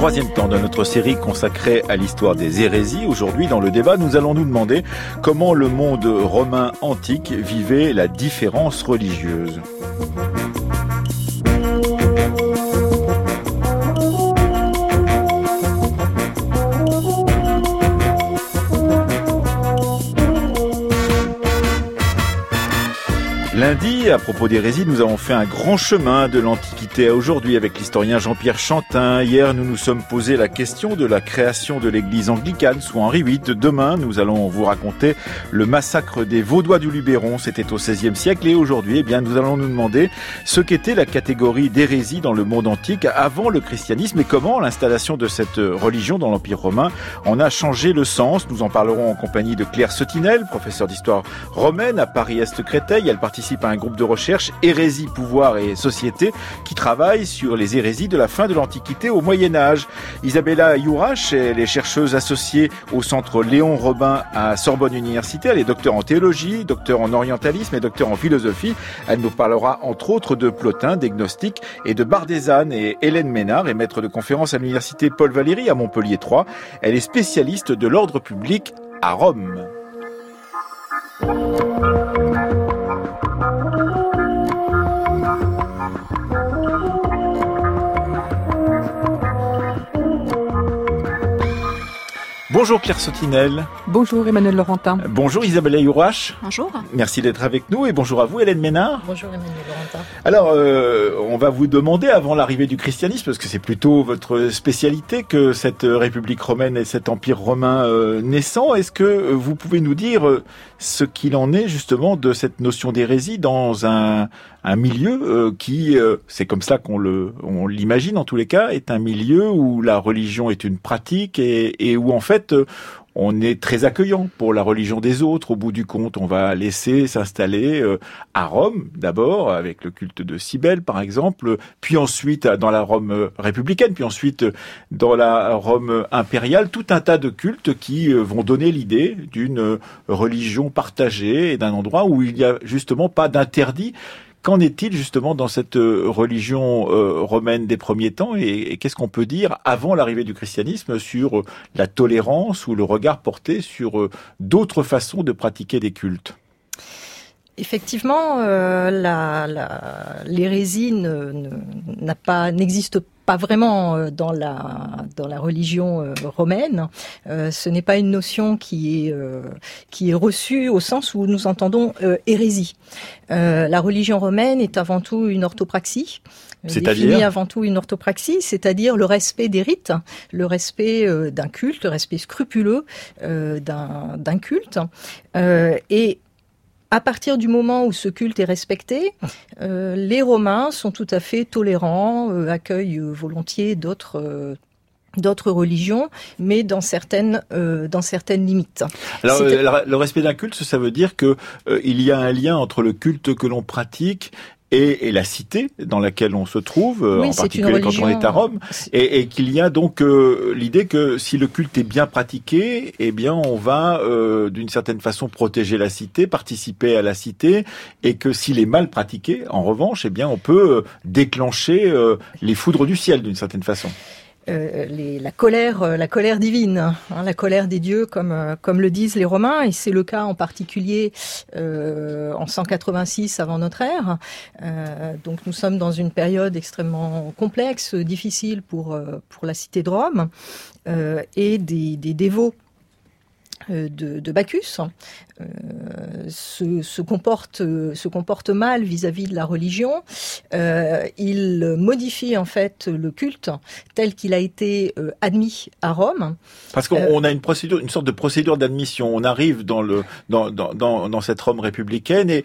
troisième temps de notre série consacrée à l'histoire des hérésies. Aujourd'hui, dans le débat, nous allons nous demander comment le monde romain antique vivait la différence religieuse. À propos d'hérésie, nous avons fait un grand chemin de l'Antiquité à aujourd'hui avec l'historien Jean-Pierre Chantin. Hier, nous nous sommes posé la question de la création de l'église anglicane sous Henri VIII. Demain, nous allons vous raconter le massacre des Vaudois du Luberon. C'était au XVIe siècle. Et aujourd'hui, eh bien, nous allons nous demander ce qu'était la catégorie d'hérésie dans le monde antique avant le christianisme et comment l'installation de cette religion dans l'Empire romain en a changé le sens. Nous en parlerons en compagnie de Claire Sotinel, professeure d'histoire romaine à Paris-Est-Créteil. Elle participe à un groupe de recherche Hérésie, pouvoir et société qui travaille sur les hérésies de la fin de l'Antiquité au Moyen Âge. Isabella Yourache, elle est chercheuse associée au centre Léon Robin à Sorbonne Université. Elle est docteur en théologie, docteur en orientalisme et docteur en philosophie. Elle nous parlera entre autres de Plotin, d'Egnostique et de Bardézane. Et Hélène Ménard est maître de conférence à l'université Paul Valéry à Montpellier 3. Elle est spécialiste de l'ordre public à Rome. Bonjour Claire Sotinel. Bonjour Emmanuel Laurentin. Bonjour Isabelle Ayourache. Bonjour. Merci d'être avec nous et bonjour à vous Hélène Ménard. Bonjour Emmanuel Laurentin. Alors, euh, on va vous demander avant l'arrivée du christianisme, parce que c'est plutôt votre spécialité que cette République romaine et cet empire romain euh, naissant, est-ce que vous pouvez nous dire euh, ce qu'il en est justement de cette notion d'hérésie dans un, un milieu euh, qui, euh, c'est comme ça qu'on le, on l'imagine en tous les cas, est un milieu où la religion est une pratique et, et où en fait euh, on est très accueillant pour la religion des autres. Au bout du compte, on va laisser s'installer à Rome d'abord avec le culte de Cybèle par exemple, puis ensuite dans la Rome républicaine, puis ensuite dans la Rome impériale, tout un tas de cultes qui vont donner l'idée d'une religion partagée et d'un endroit où il n'y a justement pas d'interdit Qu'en est-il justement dans cette euh, religion euh, romaine des premiers temps et, qu'est-ce qu'on peut dire avant l'arrivée du christianisme sur euh, la tolérance ou le regard porté sur d'autres façons de pratiquer des cultes? Effectivement, l'hérésie n'a pas n'existe pas pas vraiment euh, dans la dans la religion euh, romaine. Euh, ce n'est pas une notion qui est qui est reçue au sens où nous entendons hérésie. la religion romaine est avant tout une orthopraxie. C'est-à-dire avant tout une orthopraxie, c'est-à-dire le respect des rites, le respect d'un culte, le respect scrupuleux d'un culte. et à partir du moment où ce culte est respecté, euh, les Romains sont tout à fait tolérants, euh, accueillent volontiers d'autres euh, d'autres religions, mais dans certaines dans certaines limites. Alors le respect d'un culte, ça veut dire que il y a un lien entre le culte que l'on pratique et, la cité dans laquelle on se trouve, euh, en particulier quand on est à Rome, et, et qu'il y a donc euh, l'idée que si le culte est bien pratiqué, eh bien on va euh, d'une certaine façon protéger la cité, participer à la cité, et que s'il est mal pratiqué, en revanche, eh bien on peut déclencher les foudres du ciel d'une certaine façon. Euh, la colère, euh, la colère divine, hein, la colère des dieux, comme euh, comme le disent les Romains, et c'est le cas en particulier en 186 avant notre ère. donc nous sommes dans une période extrêmement complexe, difficile pour pour la cité de Rome, et des, dévots de, de, Bacchus euh, se, se, comporte, se comporte mal vis-à-vis de la religion. Euh, il modifie en fait le culte tel qu'il a été euh, admis à Rome. Parce qu'on a une procédure, une sorte de procédure d'admission. On arrive dans le dans, dans, dans cette Rome républicaine et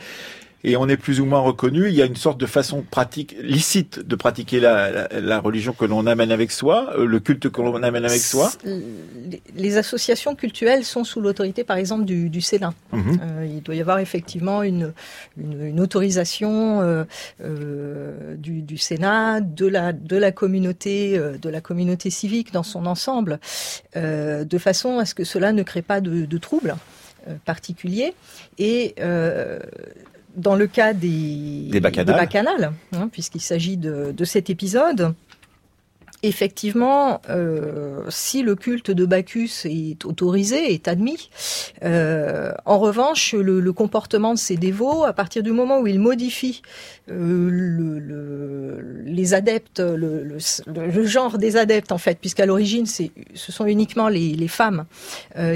et on est plus ou moins reconnu. Il y a une sorte de façon pratique, licite de pratiquer la, la, religion que l'on amène avec soi, euh, le culte que l'on amène avec soi. Les associations cultuelles sont sous l'autorité, par exemple, du, du Sénat. Mhm. Euh, il doit y avoir effectivement une, une, une autorisation euh, euh du, du, Sénat, de la, de la communauté, de la communauté civique dans son ensemble, de façon à ce que cela ne crée pas de, de troubles particuliers. Et euh, dans le cas des, des bacchanales, hein, puisqu'il s'agit de, de, cet épisode, effectivement, euh, si le culte de Bacchus est autorisé, est admis, euh, en revanche, le, comportement de ces dévots, à partir du moment où ils modifient euh, le, les adeptes, le, genre des adeptes en fait, puisqu'à l'origine, ce sont uniquement les, les femmes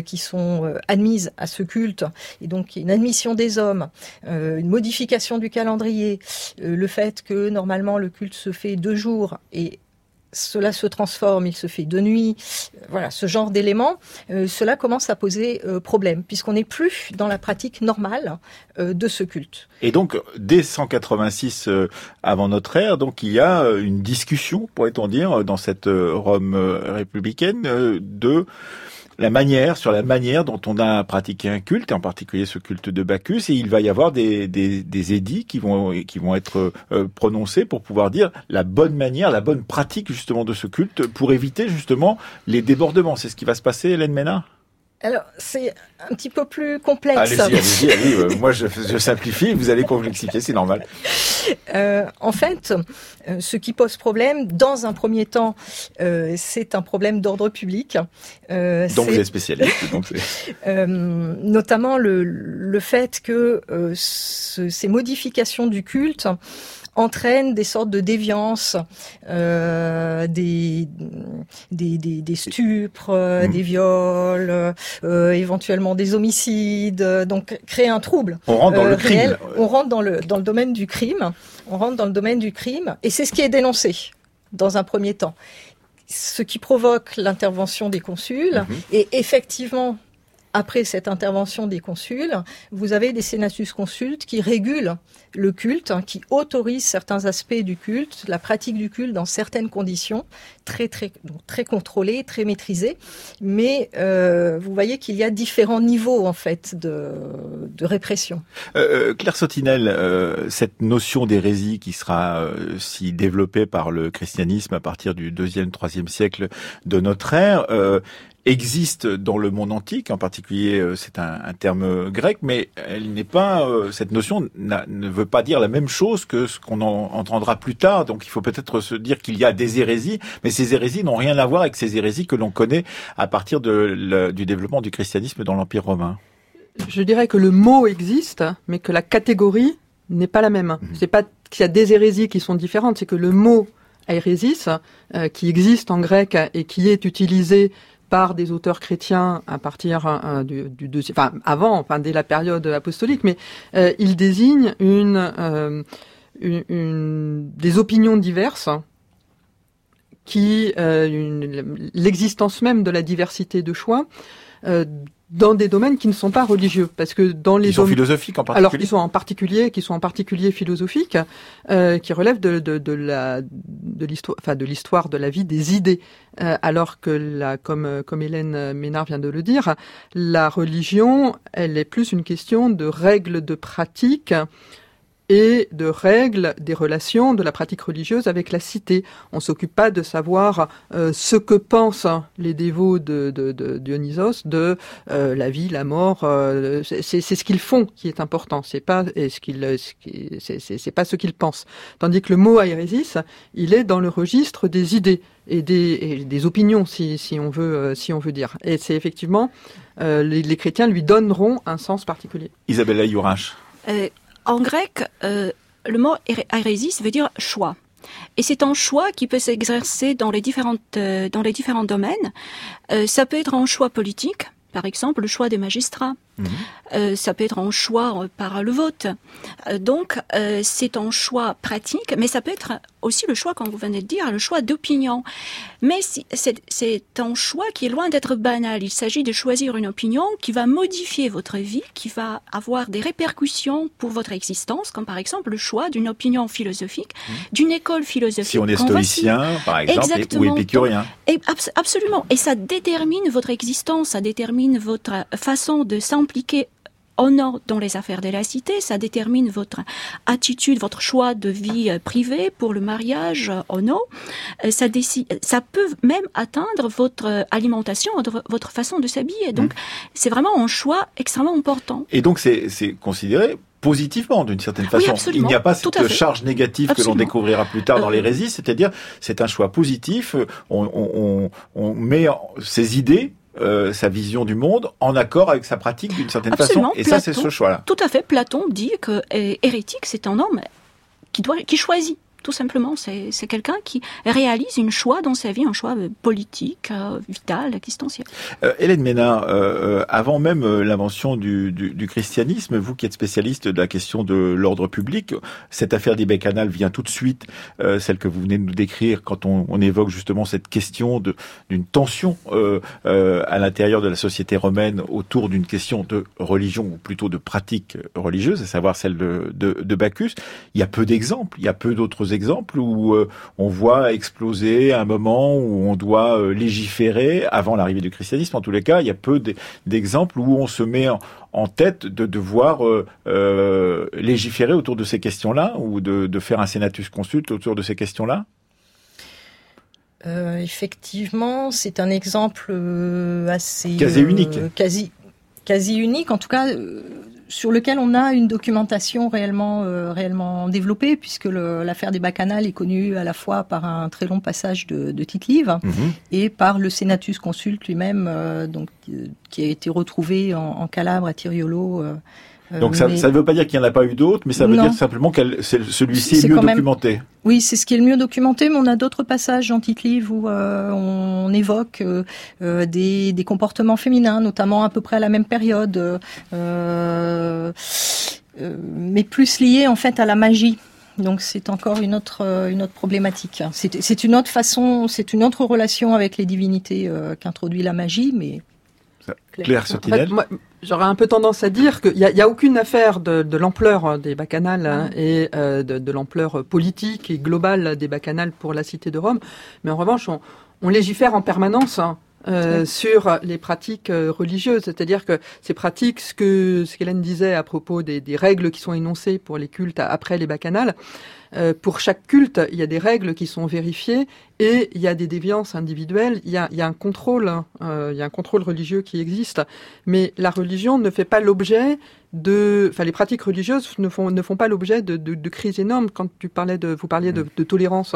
qui sont admises à ce culte, et donc une admission des hommes, une modification du calendrier, le fait que normalement le culte se fait deux jours et cela se transforme, il se fait de nuit, voilà, ce genre d'éléments, euh, cela commence à poser euh, problème, puisqu'on n'est plus dans la pratique normale euh, de ce culte. Et donc, dès 186 avant notre ère, donc il y a une discussion, pourrait-on dire, dans cette Rome républicaine, de la manière, sur la manière dont on a pratiqué un culte, et en particulier ce culte de Bacchus, et il va y avoir des, des, édits qui vont, qui vont être euh, prononcés pour pouvoir dire la bonne manière, la bonne pratique justement de ce culte, pour éviter justement les débordements. C'est ce qui va se passer, Hélène Ménard? Alors, c'est un petit peu plus complexe. Allez-y, allez-y, allez euh, moi, je, je, simplifie, vous allez complexifier, c'est normal. Euh, en fait, euh, ce qui pose problème, dans un premier temps, euh, c'est un problème d'ordre public. Euh, donc vous êtes spécialiste. Donc notamment le, le fait que ce, ces modifications du culte entraîne des sortes de déviances, euh, des, des, des, des, stupres, euh, mmh. des viols, euh, éventuellement des homicides, donc créer un trouble. On rentre dans le crime. On rentre dans le, dans le domaine du crime. On rentre dans le domaine du crime, et c'est ce qui est dénoncé dans un premier temps. Ce qui provoque l'intervention des consuls, mmh. et effectivement, après cette intervention des consuls, vous avez des sénatus consultes qui régulent le culte, hein, qui autorisent certains aspects du culte, la pratique du culte dans certaines conditions, très très très contrôlées, très maîtrisées. Mais euh, vous voyez qu'il y a différents niveaux en fait de, de répression. Euh, euh Claire Sotinel, euh, cette notion d'hérésie qui sera euh, si développée par le christianisme à partir du deuxième, troisième siècle de notre ère existe dans le monde antique, en particulier euh, c'est un, un, terme grec, mais elle n'est pas euh, cette notion ne veut pas dire la même chose que ce qu'on entendra plus tard. Donc il faut peut-être se dire qu'il y a des hérésies, mais ces hérésies n'ont rien à voir avec ces hérésies que l'on connaît à partir de, du développement du christianisme dans l'Empire romain. Je dirais que le mot existe, mais que la catégorie n'est pas la même. Mhm. C'est pas qu'il y a des hérésies qui sont différentes, c'est que le mot hérésis, euh, qui existe en grec et qui est utilisé par des auteurs chrétiens à partir euh, du, du enfin avant, enfin dès la période apostolique, mais euh, il désigne euh, des opinions diverses qui l'existence même de la diversité de choix dans des domaines qui ne sont pas religieux, parce que dans les ils sont philosophiques en particulier. Alors, ils sont en particulier, qui sont en particulier philosophiques, euh, qui relèvent de, de, de la de l'histoire, enfin de l'histoire de la vie des idées, euh, alors que la, comme comme Hélène Ménard vient de le dire, la religion, elle est plus une question de règles de pratique et de règles des relations de la pratique religieuse avec la cité. On s'occupe pas de savoir euh, ce que pensent les dévots de, de, de Dionysos de euh, la vie, la mort. Euh, c'est ce qu'ils font qui est important. C'est pas ce qu'ils c'est pas ce qu'ils pensent. Tandis que le mot aérésis, il est dans le registre des idées et des, et des opinions, si, si on veut si on veut dire. Et c'est effectivement les, les, chrétiens lui donneront un sens particulier. Isabella Yourache en grec, euh, le mot hérésis veut dire choix. Et c'est un choix qui peut s'exercer dans les euh, différents domaines. Euh, ça peut être un choix politique, par exemple le choix des magistrats. Mhm. Euh, ça peut être un choix par le vote. Euh, donc, euh, c'est un choix pratique, mais ça peut être aussi le choix, comme vous venez de dire, le choix d'opinion. Mais c'est un choix qui est loin d'être banal. Il s'agit de choisir une opinion qui va modifier votre vie, qui va avoir des répercussions pour votre existence, comme par exemple le choix d'une opinion philosophique, mhm. d'une école philosophique. Si on est stoïcien, par exemple, ou épicurien. Et, absolument. Et ça détermine votre existence, ça détermine votre façon de s'impliquer honneur dans les affaires de la cité, ça détermine votre attitude, votre choix de vie euh, privée pour le mariage euh, non. Euh, ça, ça peut même atteindre votre alimentation, votre façon de s'habiller. Donc, mmh. c'est vraiment un choix extrêmement important. Et donc, c'est considéré positivement d'une certaine façon. Il n'y a pas cette charge négative que l'on découvrira plus tard dans l'hérésie, c'est-à-dire c'est un choix positif. On, on, on met ses idées euh, sa vision du monde en accord avec sa pratique d'une certaine façon. Et ça, c'est ce choix-là. Tout à fait. Platon dit que hérétique, c'est un homme qui doit, qui choisit tout simplement. C'est quelqu'un qui réalise une choix dans sa vie, un choix euh, politique, euh, vital, existentiel. Euh, Hélène Ménard, euh, avant même l'invention du, christianisme, vous qui êtes spécialiste de la question de l'ordre public, cette affaire des Bécanal vient tout de suite, celle que vous venez de nous décrire, quand on, évoque justement cette question d'une tension à l'intérieur de la société romaine autour d'une question de religion, ou plutôt de pratique religieuse, à savoir celle de, de, de Bacchus. Il y a peu d'exemples, il y a peu d'autres exemples où euh, on voit exploser un moment où on doit euh, légiférer avant l'arrivée du christianisme. En tous les cas, il y a peu d'exemples où on se met en, tête de devoir euh, légiférer autour de ces questions-là ou de, faire un senatus consulte autour de ces questions-là? effectivement, c'est un exemple assez quasi unique. quasi quasi unique. En tout cas, sur lequel on a une documentation réellement euh, réellement développée puisque l'affaire des bacchanales est connue à la fois par un très long passage de, de livre mhm. et par le Senatus Consulte lui-même euh, donc euh, qui a été retrouvé en, en Calabre à Tiriolo euh, Donc ça ne veut pas dire qu'il n'y en a pas eu d'autres, mais ça veut dire simplement que celui-ci est, mieux documenté. Oui, c'est ce qui est le mieux documenté, mais on a d'autres passages dans Tite-Livre où euh, on évoque euh, des, des, comportements féminins, notamment à peu près à la même période, mais plus liés en fait à la magie. Donc c'est encore une autre une autre problématique. C'est une autre façon, c'est une autre relation avec les divinités qu'introduit la magie, mais Claire Sotinel J'aurais un peu tendance à dire qu'il n'y a, a, aucune affaire de, de l'ampleur hein, des bacchanales hein, et euh, de, de l'ampleur politique et globale des bacchanales pour la cité de Rome. Mais en revanche, on, on légifère en permanence hein, euh, sur les pratiques euh, religieuses, c'est-à-dire que ces pratiques, ce que ce qu'Hélène disait à propos des, des, règles qui sont énoncées pour les cultes après les bacchanales, euh, pour chaque culte, il y a des règles qui sont vérifiées et il y a des déviances individuelles. Il y a, un contrôle, hein, euh, il y a un contrôle religieux qui existe, mais la religion ne fait pas l'objet de, enfin les pratiques religieuses ne font ne font pas l'objet de, de, de, crises énormes. Quand tu parlais de, vous parliez de, de tolérance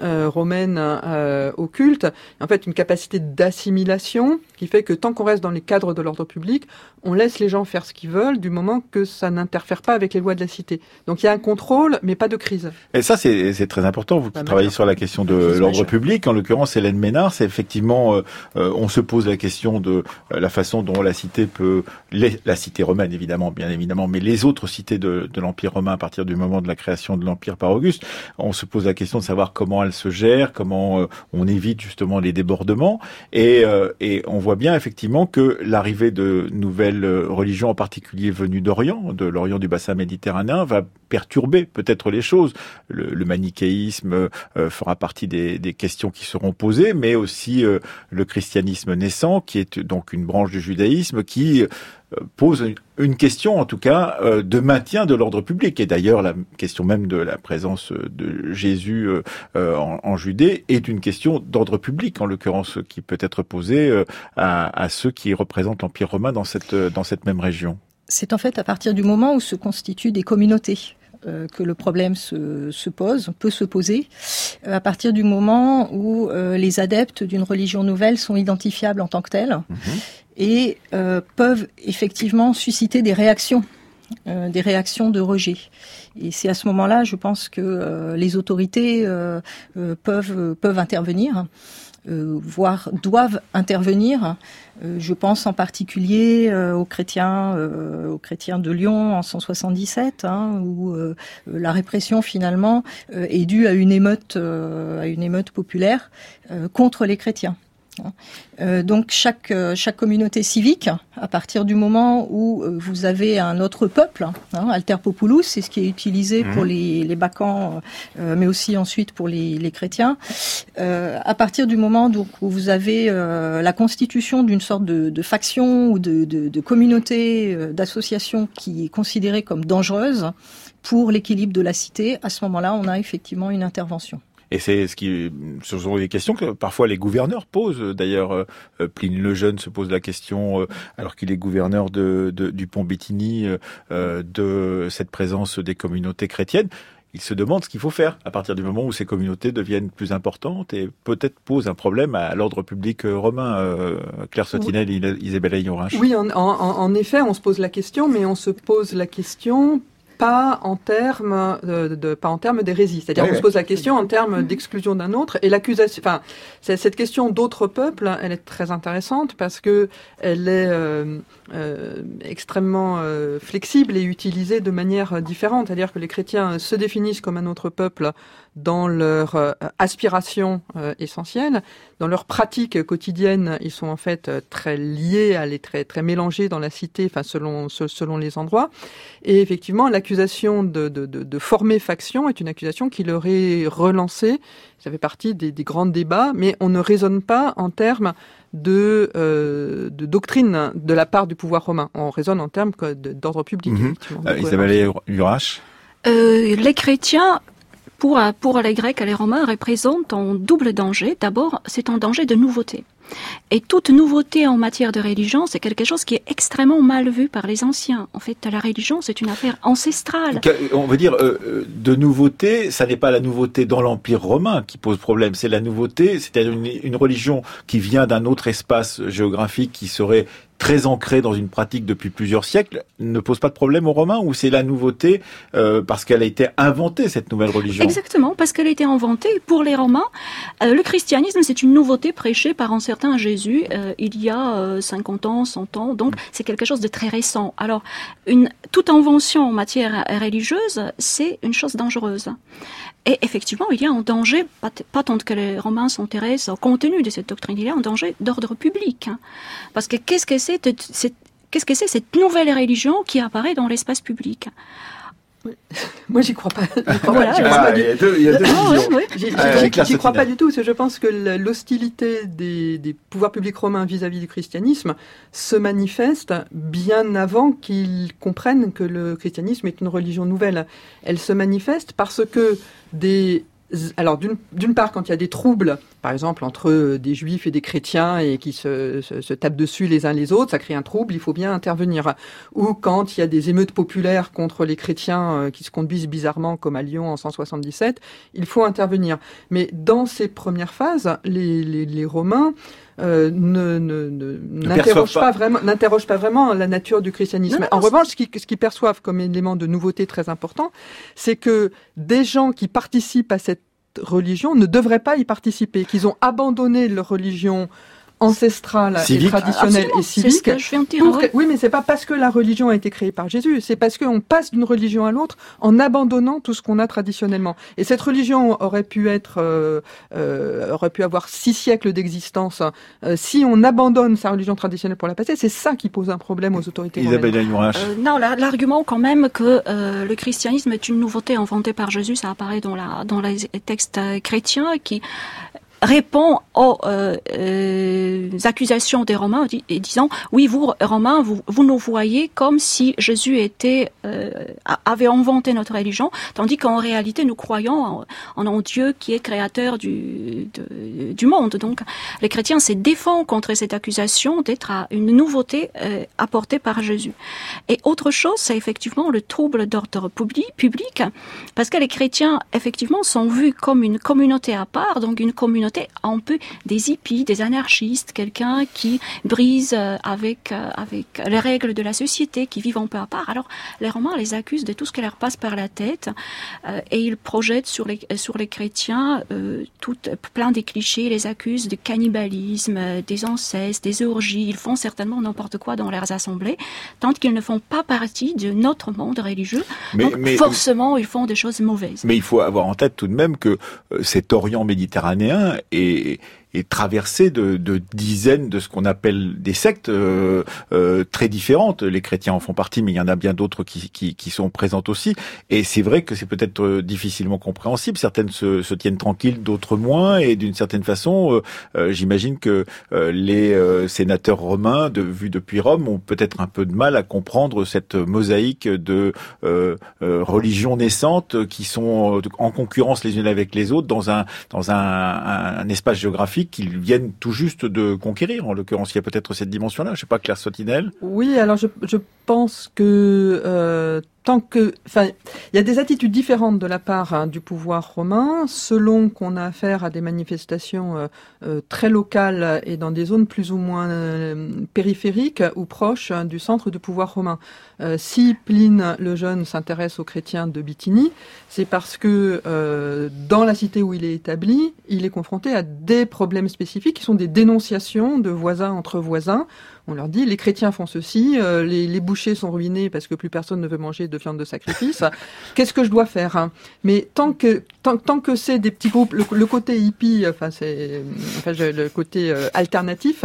euh, romaine euh, au culte, en fait une capacité d'assimilation qui fait que tant qu'on reste dans les cadres de l'ordre public, on laisse les gens faire ce qu'ils veulent du moment que ça n'interfère pas avec les lois de la cité. Donc il y a un contrôle, mais pas de crise. Et ça c'est très important. Vous qui travaillez sur la question de l'ordre public, en l'occurrence Hélène Ménard, c'est effectivement euh, euh, on se pose la question de la façon dont la cité peut, la cité romaine évidemment bien évidemment, mais les autres cités de, l'Empire romain à partir du moment de la création de l'Empire par Auguste, on se pose la question de savoir comment elle se gère, comment euh, on évite justement les débordements, et, euh, et on voit bien effectivement que l'arrivée de nouvelles euh, religions, en particulier venues d'Orient, de l'Orient du bassin méditerranéen, va perturber peut-être les choses. Le, manichéisme fera partie des, des, questions qui seront posées, mais aussi le christianisme naissant, qui est donc une branche du judaïsme, qui pose une question, en tout cas, euh, de maintien de l'ordre public. Et d'ailleurs, la question même de la présence de Jésus euh, euh, en, Judée est une question d'ordre public, en l'occurrence, qui peut être posée à, ceux qui représentent l'Empire romain dans cette, dans cette même région. C'est en fait à partir du moment où se constituent des communautés que le problème se, se, pose, peut se poser, à partir du moment où les adeptes d'une religion nouvelle sont identifiables en tant que tels. Mhm et euh, peuvent effectivement susciter des réactions, euh, des réactions de rejet. Et c'est à ce moment-là, je pense que euh, les autorités peuvent peuvent intervenir. voire doivent intervenir. je pense en particulier aux chrétiens, aux chrétiens de Lyon en 177, hein, où la répression finalement est due à une émeute, à une émeute populaire contre les chrétiens. Euh, donc chaque euh, chaque communauté civique, à partir du moment où euh, vous avez un autre peuple, hein, alter populus, c'est ce qui est utilisé pour mhm. les les Bacans, mais aussi ensuite pour les, les chrétiens. à partir du moment donc où vous avez la constitution d'une sorte de, de, faction ou de, de, de communauté, d'association qui est considérée comme dangereuse pour l'équilibre de la cité, à ce moment-là, on a effectivement une intervention. Et c'est ce qui, ce sont des questions que parfois les gouverneurs posent. D'ailleurs, euh, Pline le Jeune se pose la question, alors qu'il est gouverneur de, de du Pont Bétigny, de cette présence des communautés chrétiennes il se demande ce qu'il faut faire à partir du moment où ces communautés deviennent plus importantes et peut-être posent un problème à l'ordre public euh, romain. Euh, Claire Sotinel, oui. Isabelle Ayorinch. Oui, en, en, en, effet, on se pose la question, mais on se pose la question pas en termes de, de, pas en termes d'hérésie. C'est-à-dire qu'on se pose la question en termes d'exclusion d'un autre et l'accusation. Enfin, cette question d'autres peuples, elle est très intéressante parce que elle est euh, euh, extrêmement euh, flexible et utilisée de manière différente. C'est-à-dire que les chrétiens se définissent comme un autre peuple dans leur euh, aspiration euh, essentielle, dans leur pratique quotidienne, ils sont en fait euh, très liés, à les très très mélangés dans la cité, enfin selon selon les endroits. Et effectivement, l'accusation de, de, de, de, former faction est une accusation qui leur est relancée. Ça fait partie des, des grands débats, mais on ne raisonne pas en termes de, euh, de doctrine de la part du pouvoir romain. On raisonne en termes d'ordre public. Mm -hmm. Isabelle Urache euh, les chrétiens pour, pour les Grecs et les Romains représente un double danger. D'abord, c'est un danger de nouveauté. Et toute nouveauté en matière de religion, c'est quelque chose qui est extrêmement mal vu par les anciens. En fait, la religion, c'est une affaire ancestrale. On veut dire, euh, euh, de nouveauté, ça n'est pas la nouveauté dans l'Empire romain qui pose problème, c'est la nouveauté, c'est-à-dire une, religion qui vient d'un autre espace géographique qui serait très ancrée dans une pratique depuis plusieurs siècles, ne pose pas de problème aux Romains ou c'est la nouveauté euh, parce qu'elle a été inventée, cette nouvelle religion? Exactement, parce qu'elle a été inventée pour les Romains. Euh, le christianisme, c'est une nouveauté prêchée par un certain Jésus euh, il y a 50 ans, 100 ans, donc c'est quelque chose de très récent. Alors, une, toute invention en matière religieuse, c'est une chose dangereuse. Et effectivement, il y a un danger, pas, tant que les Romains s'intéressent au contenu de cette doctrine, il y a un danger d'ordre public. Hein. Parce que qu'est-ce que c'est qu'est-ce que c'est cette nouvelle religion qui apparaît dans l'espace public? Moi, j'y crois pas. J'y crois pas. Du tout, parce que je pense que l'hostilité des, des, pouvoirs publics romains vis-à-vis -vis du christianisme se manifeste bien avant qu'ils comprennent que le christianisme est une religion nouvelle. Elle se manifeste parce que des alors d'une part quand il y a des troubles, par exemple entre des juifs et des chrétiens et qui se, se, se, tapent dessus les uns les autres, ça crée un trouble, il faut bien intervenir. Ou quand il y a des émeutes populaires contre les chrétiens euh, qui se conduisent bizarrement comme à Lyon en 177, il faut intervenir. Mais dans ces premières phases, les, les, les Romains euh, ne, n'interrogent pas, vraiment, n'interrogent pas vraiment la nature du christianisme. en revanche, ce qu'ils, ce qu'ils perçoivent comme élément de nouveauté très important, c'est que des gens qui participent à cette religion ne devraient pas y participer, qu'ils ont abandonné leur religion ancestrale civique. et traditionnelle Absolument, et civique. Ce que je viens de dire, oui. oui, mais c'est pas parce que la religion a été créée par Jésus, c'est parce qu'on passe d'une religion à l'autre en abandonnant tout ce qu'on a traditionnellement. Et cette religion aurait pu être, euh, euh, aurait pu avoir six siècles d'existence. Euh, si on abandonne sa religion traditionnelle pour la passer, c'est ça qui pose un problème aux autorités Isabelle. Euh, non, l'argument quand même que euh, le christianisme est une nouveauté inventée par Jésus, ça apparaît dans la dans les textes chrétiens qui répond aux euh, euh, accusations des Romains et disant oui vous Romains vous, vous nous voyez comme si Jésus était euh, avait inventé notre religion tandis qu'en réalité nous croyons en, en, Dieu qui est créateur du du monde. Donc les chrétiens se défendent contre cette accusation d'être une nouveauté euh, apportée par Jésus. Et autre chose c'est effectivement le trouble d'ordre public parce que les chrétiens effectivement sont vus comme une communauté à part donc une communauté un peu des hippies, des anarchistes, quelqu'un qui brise euh, avec, euh, avec les règles de la société, qui vivent un peu à part. Alors, les Romains les accusent de tout ce qui leur passe par la tête euh, et ils projettent sur les, sur les chrétiens euh, tout, plein des clichés, les accusent de cannibalisme, des incestes, des orgies. Ils font certainement n'importe quoi dans leurs assemblées, tant qu'ils ne font pas partie de notre monde religieux. Mais, Donc, mais, forcément, ils font des choses mauvaises. Mais il faut avoir en tête tout de même que cet Orient méditerranéen est, est traversé de, de dizaines de ce qu'on appelle des sectes euh, euh, très différentes. Les chrétiens en font partie, mais il y en a bien d'autres qui, qui, qui, sont présentes aussi. Et c'est vrai que c'est peut-être euh, difficilement compréhensible. Certaines se, se tiennent tranquilles, d'autres moins. Et d'une certaine façon, euh, j'imagine que les sénateurs romains, de, vus depuis Rome, ont peut-être un peu de mal à comprendre cette mosaïque de religions naissantes qui sont en concurrence les unes avec les autres dans un dans un, un espace géographique qu'ils viennent tout juste de conquérir. En l'occurrence, il y a peut-être cette dimension-là. Je sais pas, Claire Sotinel. Oui, alors je, je pense que euh, tant que, enfin, il y a des attitudes différentes de la part hein, du pouvoir romain, selon qu'on a affaire à des manifestations euh, euh, très locales et dans des zones plus ou moins euh, périphériques ou proches hein, du centre du pouvoir romain. si Pline le Jeune s'intéresse aux chrétiens de Bithynie, c'est parce que dans la cité où il est établi, il est confronté à des problèmes spécifiques qui sont des dénonciations de voisins entre voisins on leur dit les chrétiens font ceci, euh, les, bouchers sont ruinés parce que plus personne ne veut manger de viande de sacrifice. Qu'est-ce que je dois faire hein? Mais tant que tant, tant que c'est des petits groupes, le, côté hippie, enfin c'est enfin, le côté euh, alternatif,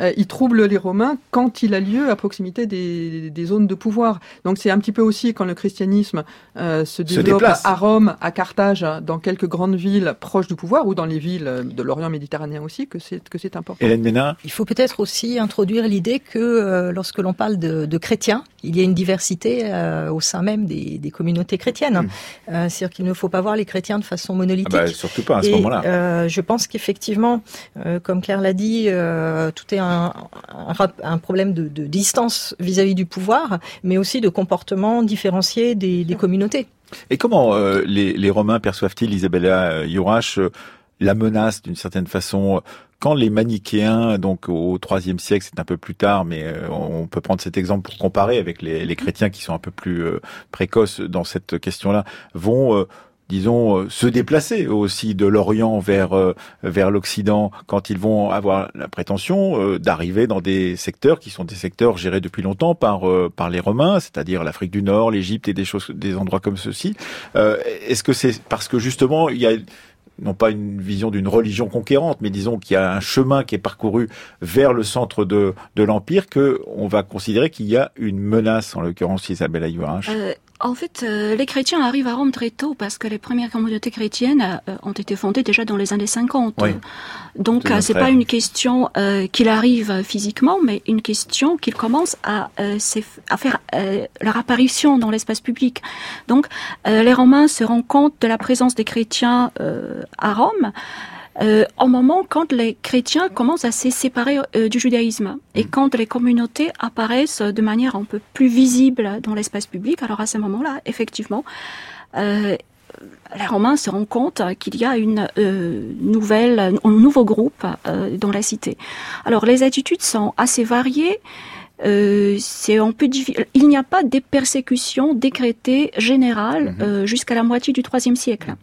euh, il trouble les Romains quand il a lieu à proximité des, des zones de pouvoir. Donc c'est un petit peu aussi quand le christianisme se développe à Rome, à Carthage, dans quelques grandes villes proches du pouvoir ou dans les villes de l'Orient méditerranéen aussi que c'est que c'est important. Hélène Ménard. Il faut peut-être aussi introduire l'idée que euh, lorsque l'on parle de, chrétiens, il y a une diversité euh, au sein même des, communautés chrétiennes. Mm. Euh, c'est-à-dire qu'il ne faut pas voir les chrétiens de façon monolithique. Ah bah, surtout pas à ce moment-là. je pense qu'effectivement, comme Claire l'a dit, tout est un, problème de, distance vis-à-vis du pouvoir, mais aussi de comportement différencié des, communautés. Et comment les, les, Romains perçoivent-ils, Isabella Yourache, la menace d'une certaine façon quand les manichéens, donc au IIIe siècle, c'est un peu plus tard, mais euh, on peut prendre cet exemple pour comparer avec les, chrétiens qui sont un peu plus euh, précoces dans cette question-là, vont euh, disons, se déplacer aussi de l'Orient vers vers l'Occident quand ils vont avoir la prétention d'arriver dans des secteurs qui sont des secteurs gérés depuis longtemps par par les Romains, c'est-à-dire l'Afrique du Nord, l'Égypte et des choses, des endroits comme ceux-ci. Est-ce que c'est parce que justement il y a non pas une vision d'une religion conquérante, mais disons qu'il y a un chemin qui est parcouru vers le centre de, de l'Empire, que on va considérer qu'il y a une menace, en l'occurrence Isabelle Ayouach. Euh, en fait, euh, les chrétiens arrivent à Rome très tôt parce que les premières communautés chrétiennes euh, ont été fondées déjà dans les années 50. Donc, euh, c'est pas une question qu'il arrive physiquement, mais une question qu'il commence à, à faire leur apparition dans l'espace public. Donc, les Romains se rendent compte de la présence des chrétiens à Rome euh, au moment quand les chrétiens commencent à se séparer euh, du judaïsme et mm. quand les communautés apparaissent de manière un peu plus visible dans l'espace public, alors à ce moment-là, effectivement, euh, les Romains se rendent compte qu'il y a une euh, nouvelle, un nouveau groupe euh, dans la cité. Alors les attitudes sont assez variées. Euh, c'est un peu Il n'y a pas des persécutions décrétées générales mm-hmm. jusqu'à la moitié du IIIe siècle.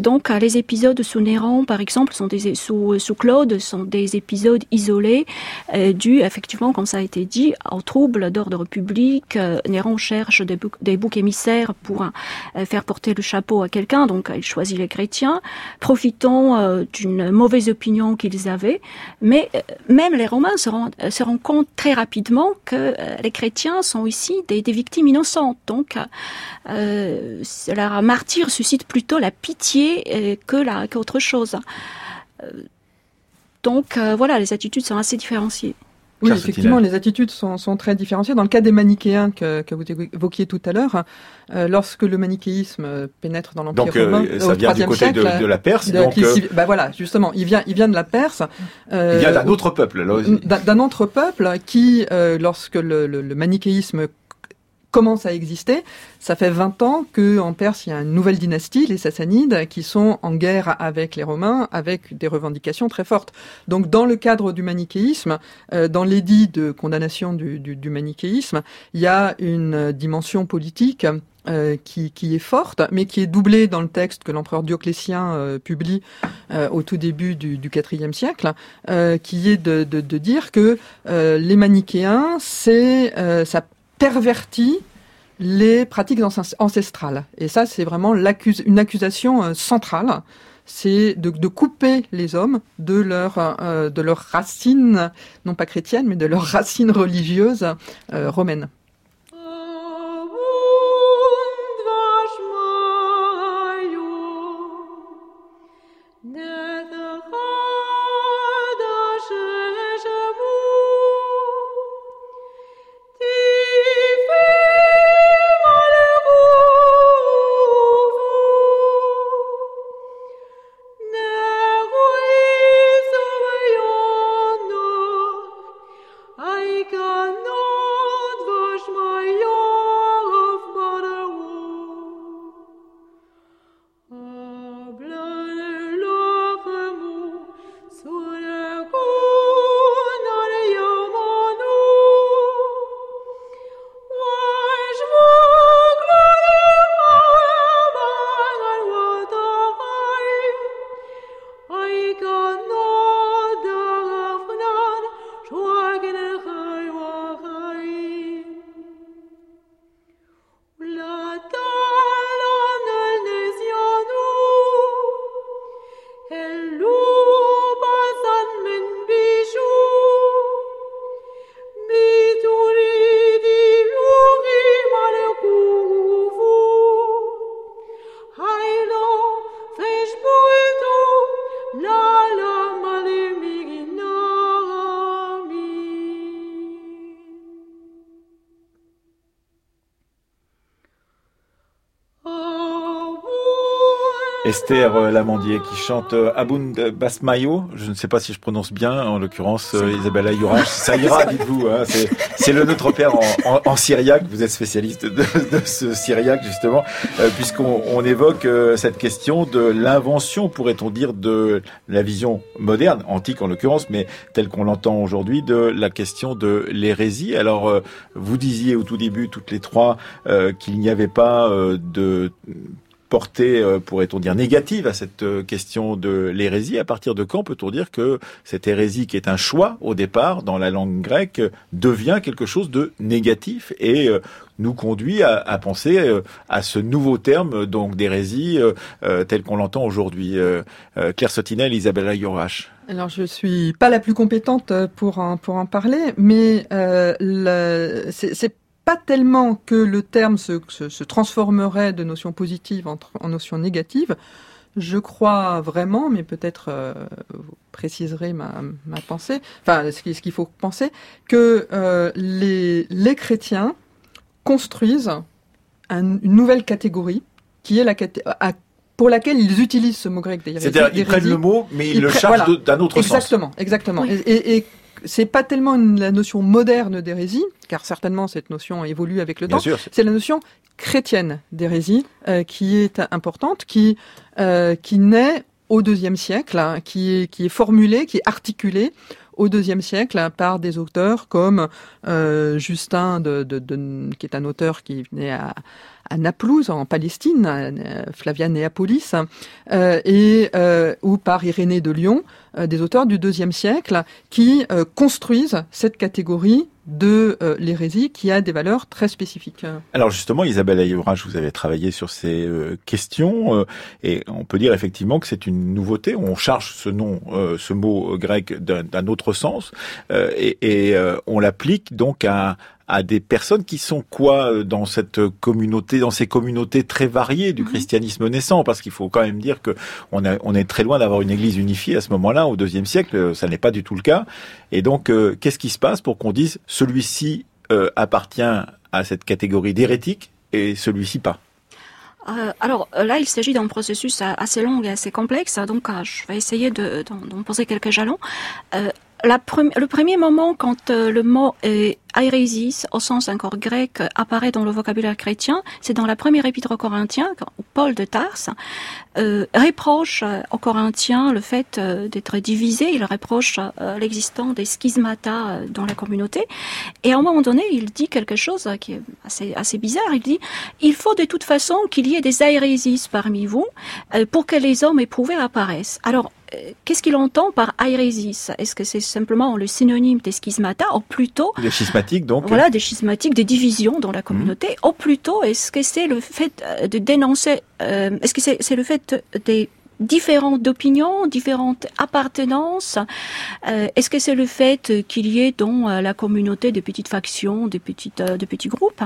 Donc, les épisodes sous Néron, par exemple, sont des sous, sous Claude, sont des épisodes isolés, euh, dus effectivement, comme ça a été dit, aux troubles d'ordre public. Euh, Néron cherche des, des, boucs émissaires pour euh, faire porter le chapeau à quelqu'un, donc il choisit les chrétiens, profitant euh, d'une mauvaise opinion qu'ils avaient. Mais même les Romains se rendent, se rendent compte très rapidement que les chrétiens sont ici des, des victimes innocentes. Donc, leur martyr suscite plutôt la pitié euh, que la qu'autre chose. Euh, donc euh, voilà, les attitudes sont assez différenciées. Oui, effectivement, les attitudes sont, sont, très différenciées. Dans le cas des manichéens que, que vous évoquiez tout à l'heure, lorsque le manichéisme pénètre dans l'Empire romain, ça vient du côté de, de, la Perse. donc, bah voilà, justement, il vient, il vient de la Perse. il vient d'un autre peuple, là aussi. D'un autre peuple qui, lorsque le, le, le manichéisme commence à exister. Ça fait 20 ans que en Perse, il y a une nouvelle dynastie, les Sassanides, qui sont en guerre avec les Romains, avec des revendications très fortes. Donc, dans le cadre du manichéisme, euh, dans l'édit de condamnation du, manichéisme, il y a une dimension politique euh, qui, est forte, mais qui est doublée dans le texte que l'empereur Dioclétien euh, publie au tout début du, IVe siècle, qui est de dire que les manichéens, c'est ça pervertit les pratiques ancestrales. Et ça, c'est vraiment une accusation euh, centrale c'est de, couper les hommes de leur euh, de leurs racines, non pas chrétiennes, mais de leurs racines religieuses euh, romaines. Esther euh, Lamandier qui chante euh, Abund Basmayo. Je ne sais pas si je prononce bien, en l'occurrence euh, Isabella Yurach. Ça ira, dites-vous. Hein, c'est le Notre Père en, en, en, syriaque. Vous êtes spécialiste de, de ce syriaque justement, puisqu'on on évoque cette question de l'invention, pourrait-on dire, de la vision moderne, antique en l'occurrence, mais telle qu'on l'entend aujourd'hui, de la question de l'hérésie. Alors, vous disiez au tout début, toutes les trois, qu'il n'y avait pas de portée, euh, pourrait-on dire, négative à cette euh, question de l'hérésie. À partir de quand peut-on dire que cette hérésie, qui est un choix au départ dans la langue grecque, devient quelque chose de négatif et euh, nous conduit à, penser à ce nouveau terme donc d'hérésie tel qu'on l'entend aujourd'hui. Claire Sotinel, Isabella Yorache. Alors je suis pas la plus compétente pour en, pour en parler, mais euh, c'est pas tellement que le terme se, se, transformerait de notion positive en, en, notion négative. Je crois vraiment, mais peut-être euh, vous préciserez ma, ma pensée, enfin ce qu'il faut penser, que euh, les, les chrétiens construisent une nouvelle catégorie qui est la pour laquelle ils utilisent ce mot grec d'ailleurs. C'est-à-dire ils prennent le mot, mais ils, le chargent d'un autre sens. Exactement, exactement. Et, et, c'est pas tellement une, la notion moderne d'hérésie, car certainement cette notion évolue avec le temps. C'est la notion chrétienne d'hérésie euh, qui est importante, qui euh, qui naît au deuxième siècle, hein, qui est qui est formulée, qui est articulée au deuxième siècle par des auteurs comme euh, Justin, de, de, de, qui est un auteur qui venait à, à Naplouse, en Palestine, Flavia Néapolis, euh, et euh, ou par Irénée de Lyon, euh, des auteurs du deuxième siècle qui construisent cette catégorie de l'hérésie qui a des valeurs très spécifiques. Alors justement, Isabelle Ayourage, vous avez travaillé sur ces questions et on peut dire effectivement que c'est une nouveauté. On charge ce nom, ce mot grec d'un autre sens et, et on l'applique donc à, à des personnes qui sont quoi euh, dans cette communauté, dans ces communautés très variées du mhm. christianisme naissant, parce qu'il faut quand même dire que on, on est très loin d'avoir une Église unifiée à ce moment-là, au deuxième siècle, euh, ça n'est pas du tout le cas. Et donc, euh, qu'est-ce qui se passe pour qu'on dise celui-ci appartient à cette catégorie d'hérétique et celui-ci pas? Alors là, il s'agit d'un processus assez long et assez complexe, donc je vais essayer d'en poser quelques jalons. Le premier moment quand le mot est au sens encore grec, apparaît dans le vocabulaire chrétien. C'est dans la première épître aux Corinthiens, où Paul de Tarse euh, reproche euh, aux Corinthiens le fait euh, d'être divisé. Il reproche euh, l'existence des schismata dans la communauté. Et à un moment donné, il dit quelque chose qui est assez, assez bizarre. Il dit il faut de toute façon qu'il y ait des airesis parmi vous pour que les hommes éprouvés apparaissent. Alors, qu'est-ce qu'il entend par airesis Est-ce que c'est simplement le synonyme des schismata, ou plutôt donc Voilà, des schismatiques, des divisions dans la communauté. Ou plutôt, est-ce que c'est le fait de dénoncer, euh, est-ce que c'est le fait de différentes opinions, différentes appartenances. Euh, est-ce que c'est le fait qu'il y ait dans euh, la communauté des petites factions, des de petits groupes,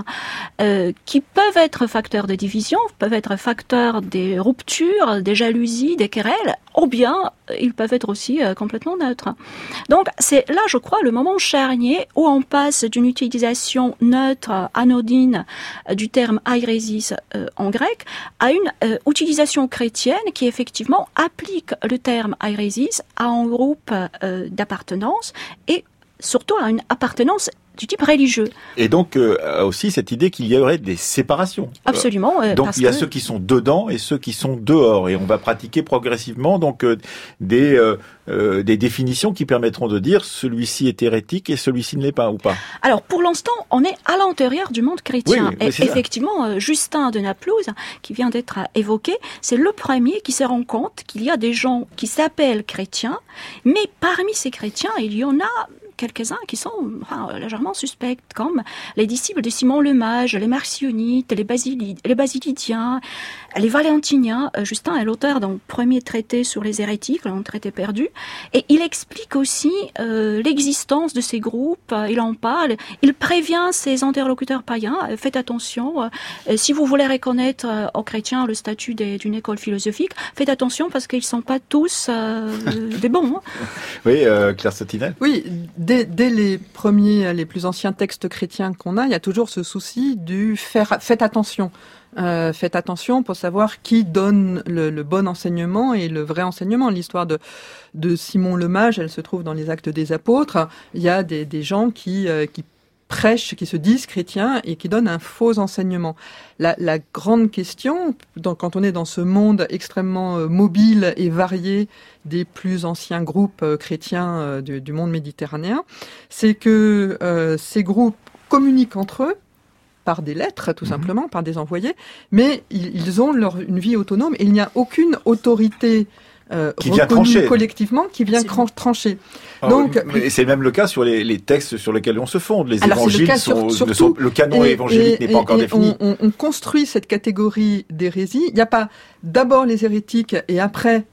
qui peuvent être facteurs de division, peuvent être facteurs des ruptures, des jalousies, des querelles, ou bien ils peuvent être aussi complètement neutres. Donc c'est là, je crois, le moment charnier où on passe d'une utilisation neutre, anodine du terme airesis en grec à une utilisation chrétienne qui effectivement applique le terme airesis à un groupe euh, d'appartenance et surtout à une appartenance du type religieux. Et donc euh, aussi cette idée qu'il y aurait des séparations. Absolument. Euh, donc il y a ceux qui sont dedans et ceux qui sont dehors, et on va pratiquer progressivement donc euh, des des définitions qui permettront de dire celui-ci est hérétique et celui-ci ne l'est pas ou pas. Alors pour l'instant, on est à l'intérieur du monde chrétien. et effectivement, Justin de Naplouse, qui vient d'être évoqué, c'est le premier qui se rend compte qu'il y a des gens qui s'appellent chrétiens, mais parmi ces chrétiens, il y en a quelques-uns qui sont légèrement suspects, comme les disciples de Simon le Mage, les Marcionites, les, les Basilidiens, les Valentiniens. Euh, Justin est l'auteur d'un premier traité sur les hérétiques, un traité perdu, et il explique aussi euh, l'existence de ces groupes, euh, il en parle, il prévient ses interlocuteurs païens, faites attention, si vous voulez reconnaître aux chrétiens le statut d'une école philosophique, faites attention parce qu'ils ne sont pas tous des bons. Hein. Oui, Claire Sotinel Oui, dès, les premiers, les plus anciens textes chrétiens qu'on a, il y a toujours ce souci du faire, faites attention. Euh, faites attention pour savoir qui donne le, bon enseignement et le vrai enseignement. L'histoire de, Simon le Mage, elle se trouve dans les Actes des Apôtres. Il y a des, gens qui, euh, qui prêchent, qui se disent chrétiens et qui donnent un faux enseignement. La, la grande question, quand on est dans ce monde extrêmement euh, mobile et varié des plus anciens groupes chrétiens du, monde méditerranéen, c'est que ces groupes communiquent entre eux par des lettres, tout mhm. simplement, par des envoyés, mais ils, ils ont leur, une vie autonome et il n'y a aucune autorité euh, qui vient trancher. collectivement qui vient trancher. Ah Donc, c'est même le cas sur les, les, textes sur lesquels on se fonde. Les évangiles le sont, le canon évangélique n'est pas encore défini. On, on, construit cette catégorie d'hérésie. Il n'y a pas d'abord les hérétiques et après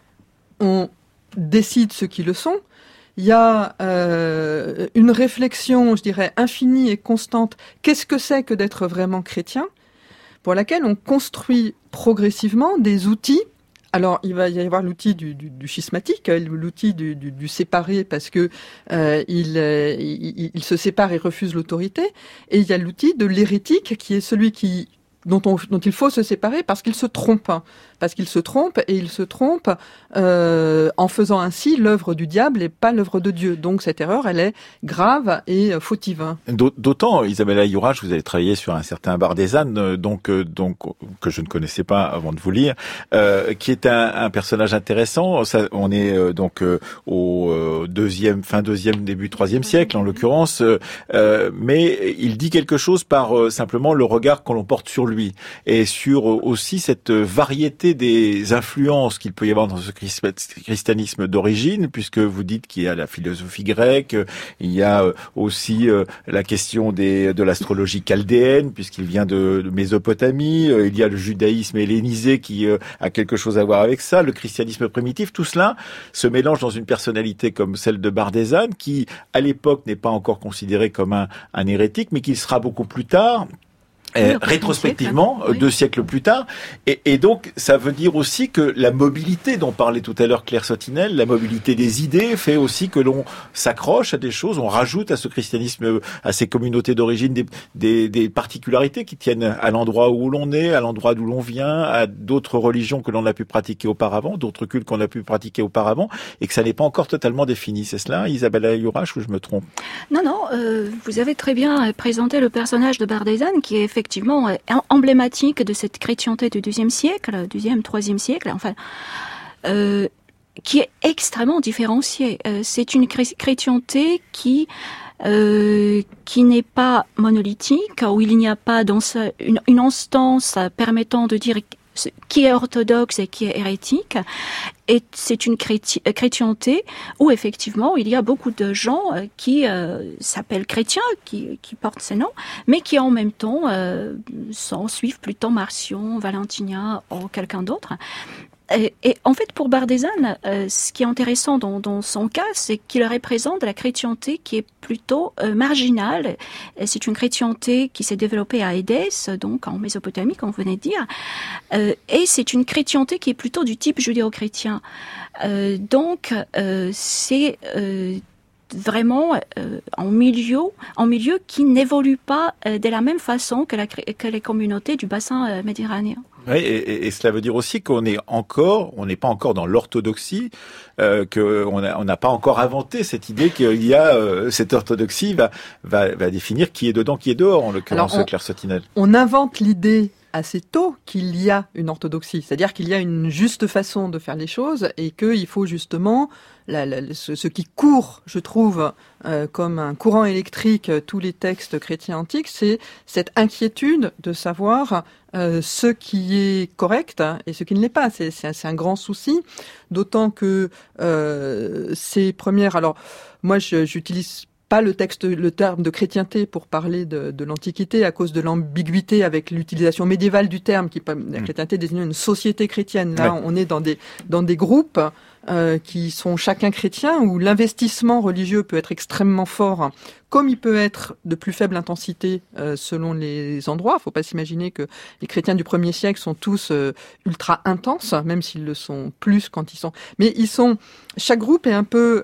on décide ceux qui le sont. Il y a euh, une réflexion, je dirais, infinie et constante. Qu'est-ce que c'est que d'être vraiment chrétien? Pour laquelle on construit progressivement des outils. Alors, il va y avoir l'outil du, schismatique, euh, l'outil du, séparé parce que euh, euh, il, se sépare et refuse l'autorité, et il y a l'outil de l'hérétique qui est celui dont, on, dont il faut se séparer parce qu'il se trompe parce qu'il se trompe et il se trompe euh, en faisant ainsi l'œuvre du diable et pas l'œuvre de Dieu. Donc cette erreur, elle est grave et fautive. D'autant, Isabella Yourage, vous avez travaillé sur un certain Bardézane, euh, donc euh, donc que je ne connaissais pas avant de vous lire, euh, qui est un, personnage intéressant. Ça, on est euh, donc au deuxième, fin deuxième, début troisième siècle en l'occurrence, mais il dit quelque chose par simplement le regard qu'on porte sur lui et sur aussi cette variété des influences qu'il peut y avoir dans ce christianisme d'origine, puisque vous dites qu'il y a la philosophie grecque, il y a euh, aussi euh, la question de l'astrologie chaldéenne, puisqu'il vient de, Mésopotamie, euh, il y a le judaïsme hellénisé qui a quelque chose à voir avec ça, le christianisme primitif, tout cela se mélange dans une personnalité comme celle de Bardézane, qui à l'époque n'est pas encore considéré comme un, un hérétique, mais qui sera beaucoup plus tard euh, rétrospectivement, euh, deux siècles plus tard. Et, et, donc, ça veut dire aussi que la mobilité dont parlait tout à l'heure Claire Sotinel, la mobilité des idées, fait aussi que l'on s'accroche à des choses, on rajoute à ce christianisme, à ces communautés d'origine, des, des, des, particularités qui tiennent à l'endroit où l'on est, à l'endroit d'où l'on vient, à d'autres religions que l'on a pu pratiquer auparavant, d'autres cultes qu'on a pu pratiquer auparavant, et que ça n'est pas encore totalement défini. C'est cela, Isabelle Yourache, ou je me trompe? Non, non, euh, vous avez très bien présenté le personnage de Bardézane, qui est effectivement effectivement euh, emblématique de cette chrétienté du deuxième siècle, deuxième, troisième siècle, enfin, euh, qui est extrêmement différenciée. Euh, c'est une chrétienté qui qui n'est pas monolithique, où il n'y a pas dans une, une instance permettant de dire qui est orthodoxe et qui est hérétique. Et c'est une chrétienté où effectivement il y a beaucoup de gens euh, qui euh, s'appellent chrétiens, qui, portent ces noms, mais qui en même temps euh, sont, suivent plutôt Marcion, Valentinien ou quelqu'un d'autre. Et, en fait, pour Bardézane, euh, ce qui est intéressant dans, son cas, c'est qu'il représente la chrétienté qui est plutôt euh, marginale. C'est une chrétienté qui s'est développée à Édesse, donc en Mésopotamie, comme vous venez de dire, euh, et c'est une chrétienté qui est plutôt du type judéo-chrétien. donc, c'est vraiment en milieu, en milieu qui n'évolue pas de la même façon que, la, que les communautés du bassin méditerranéen. Oui, et, cela veut dire aussi qu'on est encore, on n'est pas encore dans l'orthodoxie, euh, qu'on n'a pas encore inventé cette idée qu'il y a euh, cette orthodoxie va, va, va définir qui est dedans, qui est dehors, en l'occurrence Claire Sotinel. On invente l'idée assez tôt qu'il y a une orthodoxie, c'est-à-dire qu'il y a une juste façon de faire les choses et qu'il faut justement ce, qui court, je trouve, euh, comme un courant électrique euh, tous les textes chrétiens antiques, c'est cette inquiétude de savoir euh, ce qui est correct et ce qui ne l'est pas. C'est un grand souci, d'autant que ces premières. Alors, moi, j'utilise pas le texte, le terme de chrétienté pour parler de, de l'Antiquité à cause de l'ambiguïté avec l'utilisation médiévale du terme, qui la mmh. chrétienté désigne une société chrétienne. Là, on est dans des dans des groupes euh, qui sont chacun chrétiens, où l'investissement religieux peut être extrêmement fort, comme il peut être de plus faible intensité euh, selon les endroits. Il ne faut pas s'imaginer que les chrétiens du premier siècle sont tous euh, ultra intenses, même s'ils le sont plus quand ils sont. Mais ils sont. Chaque groupe est un peu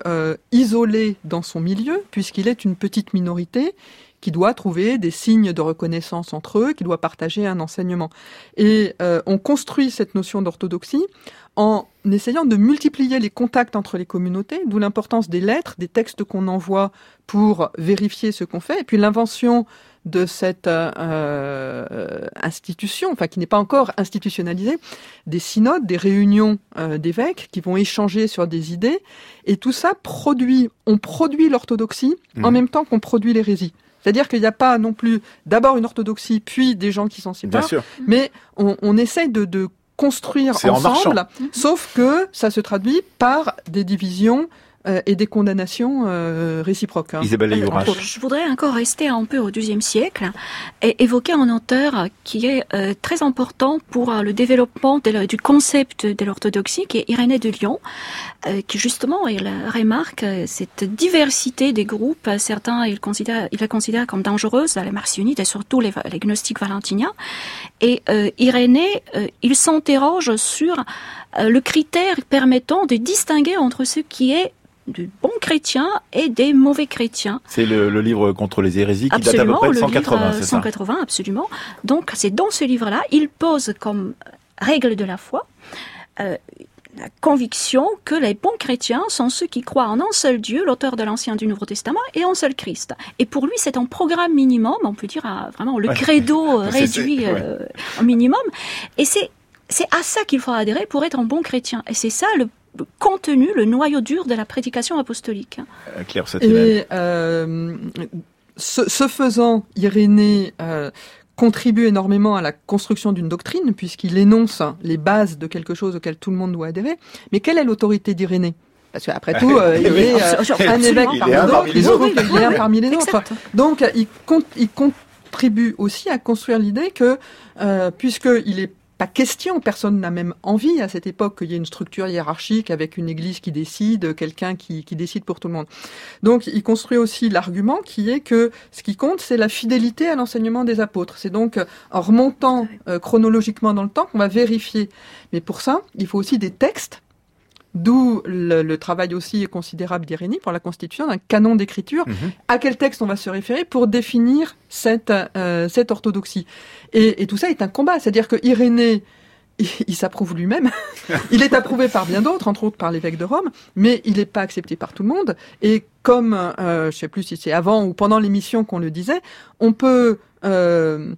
isolé dans son milieu, puisqu'il est une petite minorité qui doit trouver des signes de reconnaissance entre eux, qui doit partager un enseignement. Et on construit cette notion d'orthodoxie en essayant de multiplier les contacts entre les communautés, d'où l'importance des lettres, des textes qu'on envoie pour vérifier ce qu'on fait, et puis l'invention de cette euh, institution, enfin qui n'est pas encore institutionnalisée, des synodes, des réunions euh, d'évêques qui vont échanger sur des idées, et tout ça produit, on produit l'orthodoxie en mmh. même temps qu'on produit l'hérésie. C'est-à-dire qu'il n'y a pas non plus d'abord une orthodoxie, puis des gens qui s'en séparent, mais on, on essaye de, de construire ensemble, sauf que ça se traduit par des divisions euh, et des condamnations euh, réciproques. Hein. Isabelle Je voudrais encore rester un peu au XIIe siècle et évoquer un auteur qui est euh, très important pour le développement du concept de l'orthodoxie, qui est Irénée de Lyon, qui justement il remarque cette diversité des groupes. Certains il considère, il la considère comme dangereuse, les marcionites et surtout les, les gnostiques valentiniens. Et Irénée, il s'interroge sur le critère permettant de distinguer entre ce qui est de bons chrétiens et des mauvais chrétiens. C'est le, livre contre les hérésies qui date à peu près de 180, c'est 180, absolument. Donc c'est dans ce livre-là, il pose comme règle de la foi euh, la conviction que les bons chrétiens sont ceux qui croient en un seul Dieu, l'auteur de l'Ancien et du Nouveau Testament, et en seul Christ. Et pour lui, c'est un programme minimum, on peut dire vraiment le credo réduit euh, au minimum. Et c'est c'est à ça qu'il faut adhérer pour être un bon chrétien. Et c'est ça le contenu, le noyau dur de la prédication apostolique. Euh, Claire, Et euh, ce, faisant, Irénée euh, contribue énormément à la construction d'une doctrine, puisqu'il énonce les bases de quelque chose auquel tout le monde doit adhérer. Mais quelle est l'autorité d'Irénée? Parce qu'après tout, il est un évêque parmi les autres, il est un parmi les autres. Donc, il, il contribue aussi à construire l'idée que, euh, puisqu'il est pas question, personne n'a même envie à cette époque qu'il y ait une structure hiérarchique avec une église qui décide, quelqu'un qui, qui, décide pour tout le monde. Donc il construit aussi l'argument qui est que ce qui compte, c'est la fidélité à l'enseignement des apôtres. C'est donc en remontant euh, chronologiquement dans le temps qu'on va vérifier. Mais pour ça, il faut aussi des textes D'où le, travail aussi considérable d'Irénée pour la constitution d'un canon d'écriture. Mhm. À quel texte on va se référer pour définir cette, euh, cette orthodoxie? Et, tout ça est un combat. C'est-à-dire que Irénée, il, s'approuve lui-même. il est approuvé par bien d'autres, entre autres par l'évêque de Rome, mais il n'est pas accepté par tout le monde. Et comme, euh, je ne sais plus si c'est avant ou pendant l'émission qu'on le disait, on peut euh,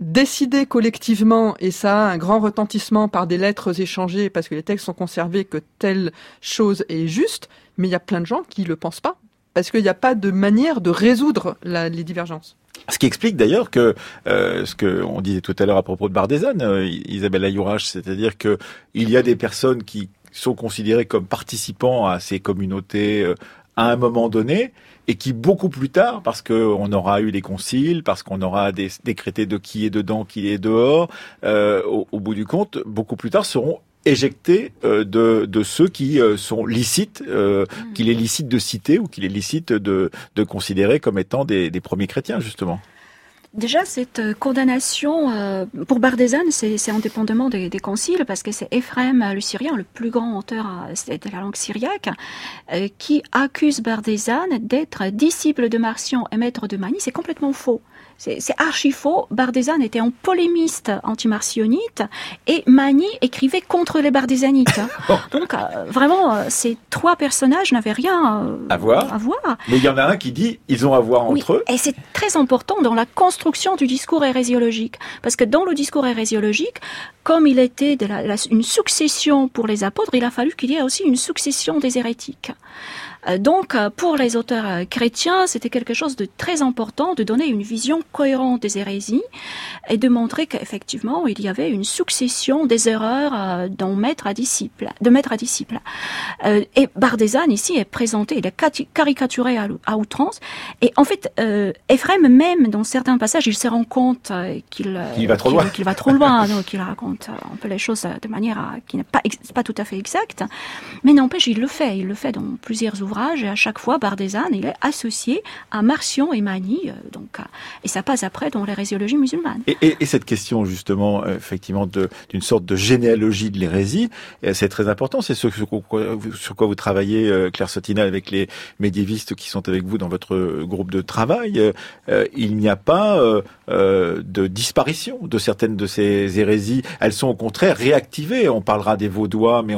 décider collectivement, et ça a un grand retentissement par des lettres échangées, parce que les textes sont conservés, que telle chose est juste, mais il y a plein de gens qui le pensent pas, parce qu'il n'y a pas de manière de résoudre les divergences. Ce qui explique d'ailleurs que euh, ce que on disait tout à l'heure à propos de Bardézane, euh, Isabelle Ayourage, c'est-à-dire que il y a des personnes qui sont considérées comme participants à ces communautés euh, à un moment donné, et qui beaucoup plus tard, parce qu'on aura eu des conciles, parce qu'on aura des, décrété de qui est dedans, qui est dehors, euh, au, bout du compte, beaucoup plus tard seront éjecter de, de ceux qui sont licites, mm. qu'il est licite de citer ou qu'il est licite de, de considérer comme étant des, des premiers chrétiens, justement. Déjà, cette euh, condamnation euh, pour Bardézane, c'est indépendamment des, conciles, parce que c'est Ephraim euh, le Syrien, le plus grand auteur de la langue syriaque, qui accuse Bardézane d'être disciple de Marcion et maître de Mani. C'est complètement faux. C'est archi faux. Bardézane était un polémiste anti-marcionnite et Mani écrivait contre les bardézanites. Donc euh, vraiment, euh, ces trois personnages n'avaient rien euh, à, voir. Mais il y en a un qui dit ils ont à voir entre eux. Et c'est très important dans la construction du discours hérésiologique. Parce que dans le discours hérésiologique, comme il était de une succession pour les apôtres, il a fallu qu'il y ait aussi une succession des hérétiques. Euh, donc, euh, pour les auteurs euh, chrétiens, c'était quelque chose de très important de donner une vision cohérente des hérésies et de montrer qu'effectivement, il y avait une succession des erreurs d'un maître à disciple, de maître à disciple. Et Bardézane, ici, est présenté, il est caricaturé à outrance. Et en fait, Ephraim, même dans certains passages, il se rend compte qu'il va trop loin. Qu'il va trop loin, donc il raconte un peu les choses de manière qui n'est pas, pas tout à fait exacte. Mais n'empêche, il le fait. Il le fait dans plusieurs ouvrages et à chaque fois, Bardézane, il est associé à Marcion et Mani, euh, donc, et ça passe après dans l'hérésiologie musulmane. Et, et, et, cette question, justement, euh, effectivement, d'une sorte de généalogie de l'hérésie, c'est très important, c'est ce sur quoi, vous travaillez, euh, Claire Sotina, avec les médiévistes qui sont avec vous dans votre groupe de travail. il n'y a pas de disparition de certaines de ces hérésies. Elles sont au contraire réactivées. On parlera des Vaudois, mais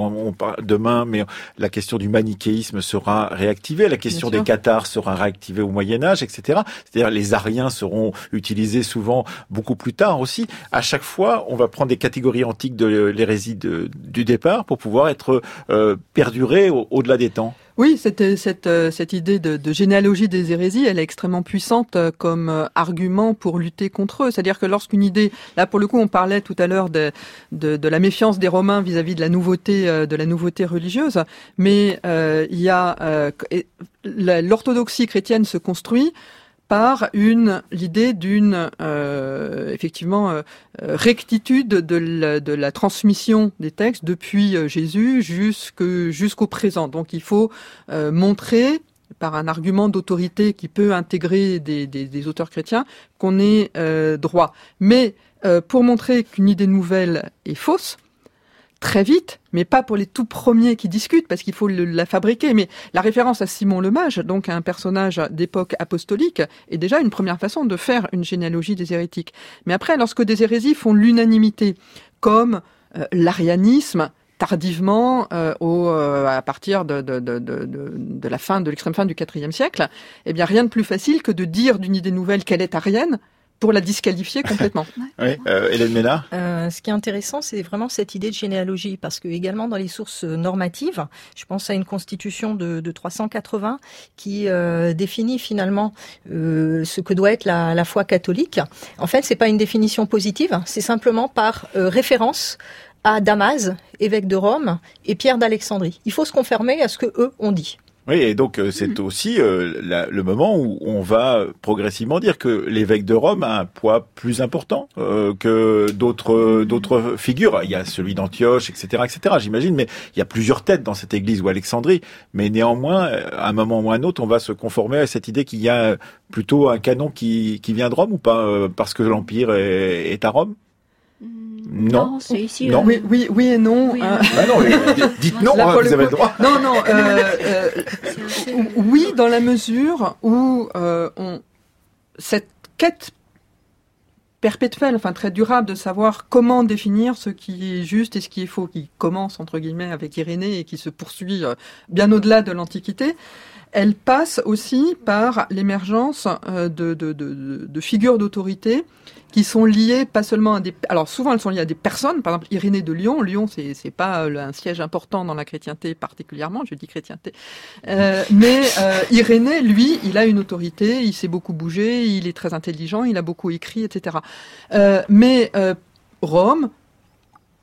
demain, mais la question du manichéisme sera réactivée, la question des cathares sera réactivée au Moyen Âge, etc. C'est-à-dire les Ariens seront utilisés souvent beaucoup plus tard aussi. À chaque fois, on va prendre des catégories antiques de l'hérésie du départ pour pouvoir être euh, perduré au-delà des temps. Oui, cette, cette, euh, cette idée de, généalogie des hérésies, elle est extrêmement puissante euh, comme euh, argument pour lutter contre eux. C'est-à-dire que lorsqu'une idée, là pour le coup, on parlait tout à l'heure de, la méfiance des Romains vis-à-vis de la nouveauté, de la nouveauté religieuse, mais il y a l'orthodoxie chrétienne se construit par une l'idée d'une euh, effectivement euh, rectitude de la, transmission des textes depuis euh, Jésus jusqu'au présent. Donc il faut montrer par un argument d'autorité qui peut intégrer des auteurs chrétiens qu'on est droit. Mais pour montrer qu'une idée nouvelle est fausse, très vite, mais pas pour les tout premiers qui discutent, parce qu'il faut la fabriquer. Mais la référence à Simon le Mage, donc un personnage d'époque apostolique, est déjà une première façon de faire une généalogie des hérétiques. Mais après, lorsque des hérésies font l'unanimité, comme euh, l'arianisme, tardivement, euh, euh, à partir de, la fin, de l'extrême fin du IVe siècle, eh bien rien de plus facile que de dire d'une idée nouvelle qu'elle est arienne, pour la disqualifier complètement. oui, euh, Hélène Ménard? Euh, Ce qui est intéressant, c'est vraiment cette idée de généalogie, parce que également dans les sources normatives, je pense à une constitution de, de 380 qui euh, définit finalement euh, ce que doit être la, la, foi catholique. En fait, c'est pas une définition positive, c'est simplement par euh, référence à Damas, évêque de Rome, et Pierre d'Alexandrie. Il faut se conformer à ce que eux ont dit. Oui, et donc euh, c'est mm. aussi euh, le moment où on va progressivement dire que l'évêque de Rome a un poids plus important euh, que d'autres d'autres figures. Il y a celui d'Antioche, etc., etc. J'imagine, mais il y a plusieurs têtes dans cette église ou Alexandrie. Mais néanmoins, à un moment ou à un autre, on va se conformer à cette idée qu'il y a plutôt un canon qui, qui vient de Rome ou pas, parce que l'empire est à Rome. Non, c'est ici. Non. Oui, oui, oui, et non. Oui, euh... bah non dites non, hein, vous avez le droit. Non, non. Euh, euh, oui, dans la mesure où euh, on, cette quête perpétuelle, enfin très durable, de savoir comment définir ce qui est juste et ce qui est faux, qui commence entre guillemets avec Irénée et qui se poursuit euh, bien au-delà de l'Antiquité, elle passe aussi par l'émergence de, de, figures d'autorité qui sont liées pas seulement à des... Alors souvent elles sont liées à des personnes, par exemple Irénée de Lyon, Lyon c'est, c'est pas euh, un siège important dans la chrétienté particulièrement, je dis chrétienté, euh, mais euh, Irénée, lui, il a une autorité, il s'est beaucoup bougé, il est très intelligent, il a beaucoup écrit, etc. Euh, mais euh, Rome,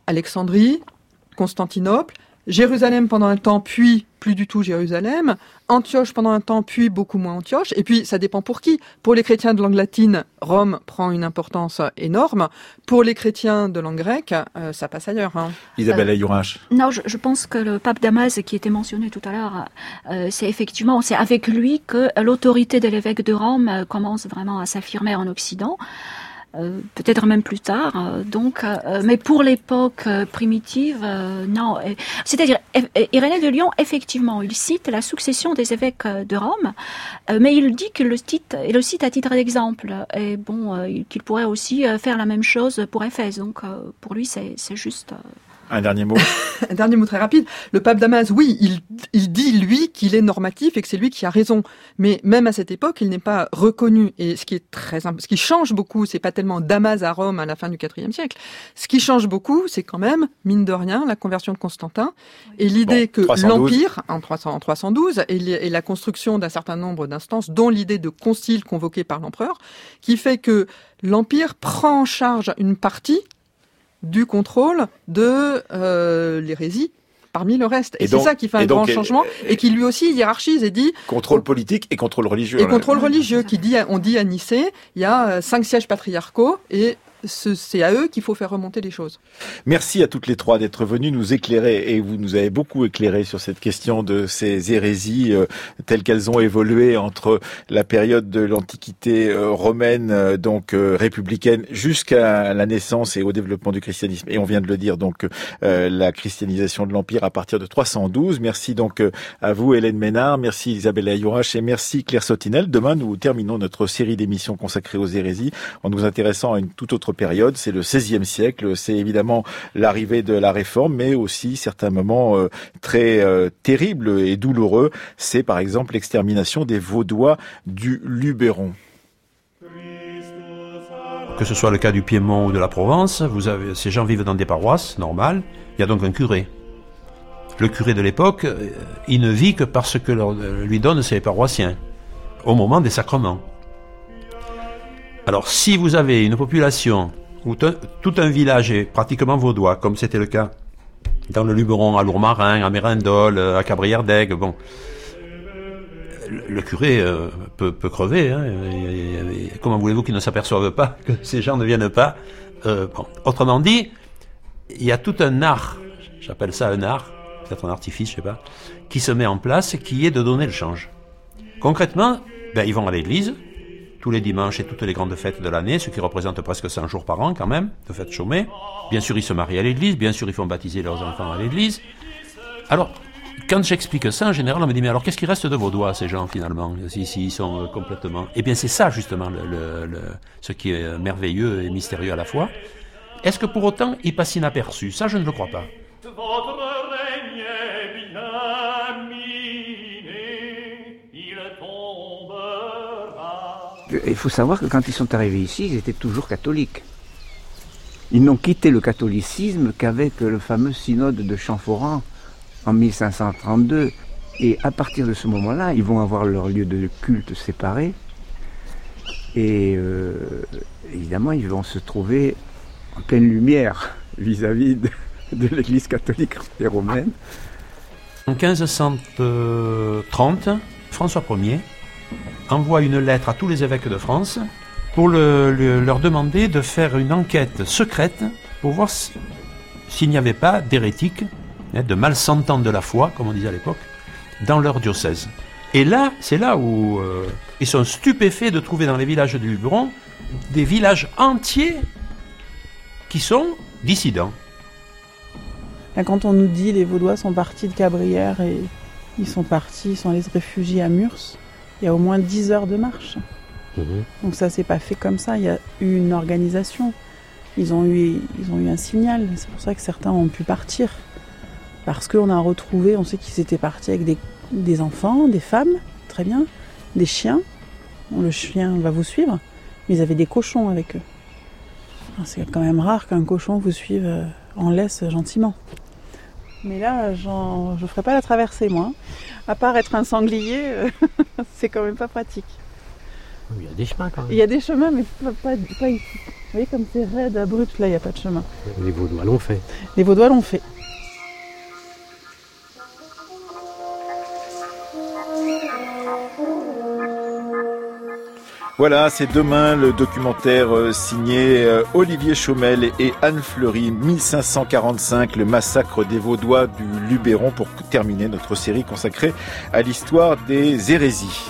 Alexandrie, Constantinople, Jérusalem pendant un temps, puis plus du tout Jérusalem, Antioche pendant un temps, puis beaucoup moins Antioche, et puis ça dépend pour qui. Pour les chrétiens de langue latine, Rome prend une importance énorme. Pour les chrétiens de langue grecque, euh, ça passe ailleurs. Hein. Isabelle euh, Non, je, pense que le pape Damas qui était mentionné tout à l'heure, euh, c'est effectivement, c'est avec lui que l'autorité de l'évêque de Rome commence vraiment à s'affirmer en Occident. Euh, peut-être même plus tard. Euh, donc, euh, mais pour l'époque primitive, non. C'est-à-dire, Irénée de Lyon, effectivement, il cite la succession des évêques de Rome, mais il dit qu'il le cite, le cite à titre d'exemple. Et bon, qu'il pourrait aussi faire la même chose pour Éphèse. Donc, pour lui, c'est juste. Un dernier mot. un dernier mot très rapide. Le pape Damas, oui, il, il dit lui qu'il est normatif et que c'est lui qui a raison. Mais même à cette époque, il n'est pas reconnu. Et ce qui est très, ce qui change beaucoup, c'est pas tellement Damas à Rome à la fin du IVe siècle. Ce qui change beaucoup, c'est quand même mine de rien la conversion de Constantin et l'idée que l'empire en, 300, en 312 et, et la construction d'un certain nombre d'instances, dont l'idée de concile convoqué par l'empereur, qui fait que l'empire prend en charge une partie du contrôle de euh, l'hérésie parmi le reste. Et, c'est ça qui fait un grand changement et, qui lui aussi hiérarchise et dit contrôle politique et contrôle religieux. Et contrôle religieux qui dit on dit à Nicée, il y a euh, cinq sièges patriarcaux et c'est à eux qu'il faut faire remonter les choses. Merci à toutes les trois d'être venues nous éclairer et vous nous avez beaucoup éclairé sur cette question de ces hérésies euh, telles qu'elles ont évolué entre la période de l'Antiquité euh, romaine, euh, donc républicaine, jusqu'à la naissance et au développement du christianisme. Et on vient de le dire, donc la christianisation de l'Empire à partir de 312. Merci donc à vous Hélène Ménard, merci Isabelle Ayourache et merci Claire Sotinel. Demain, nous terminons notre série d'émissions consacrées aux hérésies en nous intéressant à une toute autre période, c'est le XVIe siècle, c'est évidemment l'arrivée de la réforme, mais aussi certains moments euh, très euh, terribles et douloureux. C'est par exemple l'extermination des Vaudois du Luberon. Que ce soit le cas du Piémont ou de la Provence, ces gens vivent dans des paroisses normales, il y a donc un curé. Le curé de l'époque, euh, il ne vit que parce que lui donnent ses paroissiens, au moment des sacrements. Alors, si vous avez une population où tout un village est pratiquement vaudois, comme c'était le cas dans le Luberon, à Lourmarin, à Mérindol, à Cabrières bon, le, curé euh, peut, crever. Hein, comment voulez-vous qu'il ne s'aperçoive pas que ces gens ne viennent pas euh, Autrement dit, il y a tout un art, j'appelle ça un art, peut-être un artifice, je sais pas, qui se met en place, qui est de donner le change. Concrètement, ben, ils vont à l'église, tous les dimanches et toutes les grandes fêtes de l'année, ce qui représente presque 100 jours par an quand même, de fêtes chômées. Bien sûr, ils se marient à l'église, bien sûr, ils font baptiser leurs enfants à l'église. Alors, quand j'explique ça, en général, on me dit, mais alors qu'est-ce qui reste de vos doigts, ces gens, finalement, si, ils sont euh, complètement... Eh bien, c'est ça, justement, ce qui est merveilleux et mystérieux à la fois. Est-ce que pour autant, ils passent inaperçus? Ça, je ne le crois pas. Il faut savoir que quand ils sont arrivés ici, ils étaient toujours catholiques. Ils n'ont quitté le catholicisme qu'avec le fameux synode de Champforan en 1532. Et à partir de ce moment-là, ils vont avoir leur lieu de culte séparé. Et euh, évidemment, ils vont se trouver en pleine lumière vis-à-vis de, de l'Église catholique et romaine. En 1530, François Ier envoie une lettre à tous les évêques de France pour leur demander de faire une enquête secrète pour voir s'il n'y avait pas d'hérétiques, hein, de malsentants de la foi, comme on disait à l'époque, dans leur diocèse. Et là, c'est là où euh, ils sont stupéfaits de trouver dans les villages du Luberon des villages entiers qui sont dissidents. Quand on nous dit les Vaudois sont partis de Cabrières et ils sont partis, ils sont allés se réfugier à Murs, il y a au moins 10 heures de marche. Mhm. Donc ça s'est pas fait comme ça, il y a eu une organisation. Ils ont eu, ils ont eu un signal, c'est pour ça que certains ont pu partir. Parce qu'on a retrouvé, on sait qu'ils étaient partis avec des, enfants, des femmes, très bien, des chiens. le chien va vous suivre, mais ils avaient des cochons avec eux. C'est quand même rare qu'un cochon vous suive euh, en laisse gentiment. Mais là, je ne ferai pas la traversée, moi. À part être un sanglier, euh, c'est quand même pas pratique. Il y a des chemins quand même. Il y a des chemins, mais pas, ici. Vous voyez comme c'est raide, abrupt, là, il n'y a pas de chemin. Les Vaudois l'ont fait. Les Vaudois l'ont fait. Voilà, c'est demain le documentaire euh, signé euh, Olivier Chaumel et Anne Fleury, 1545, le massacre des Vaudois du Luberon, pour terminer notre série consacrée à l'histoire des hérésies.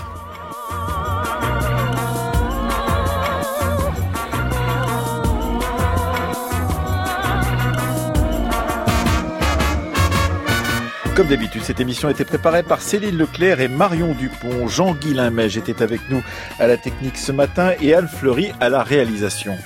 Comme d'habitude, cette émission a été préparée par Céline Leclerc et Marion Dupont. Jean-Guy Limège était avec nous à la technique ce matin et Anne Fleury à la réalisation.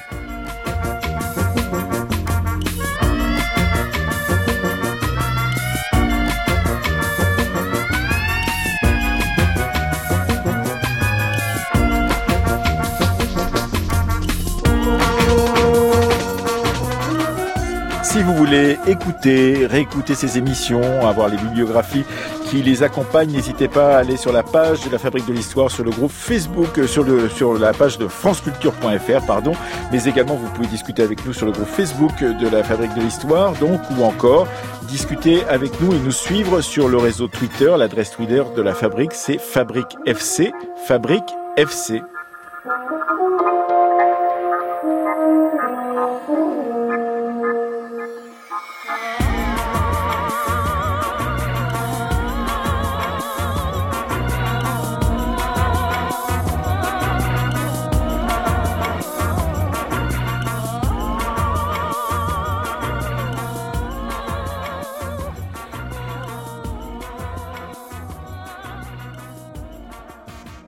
Écouter, réécouter ces émissions, avoir les bibliographies qui les accompagnent, n'hésitez pas à aller sur la page de la Fabrique de l'Histoire, sur le groupe Facebook, euh, sur, le, sur la page de franceculture.fr, pardon. Mais également, vous pouvez discuter avec nous sur le groupe Facebook de la Fabrique de l'Histoire, donc, ou encore discuter avec nous et nous suivre sur le réseau Twitter. L'adresse Twitter de la Fabrique, c'est Fabrique FC, Fabrique FC.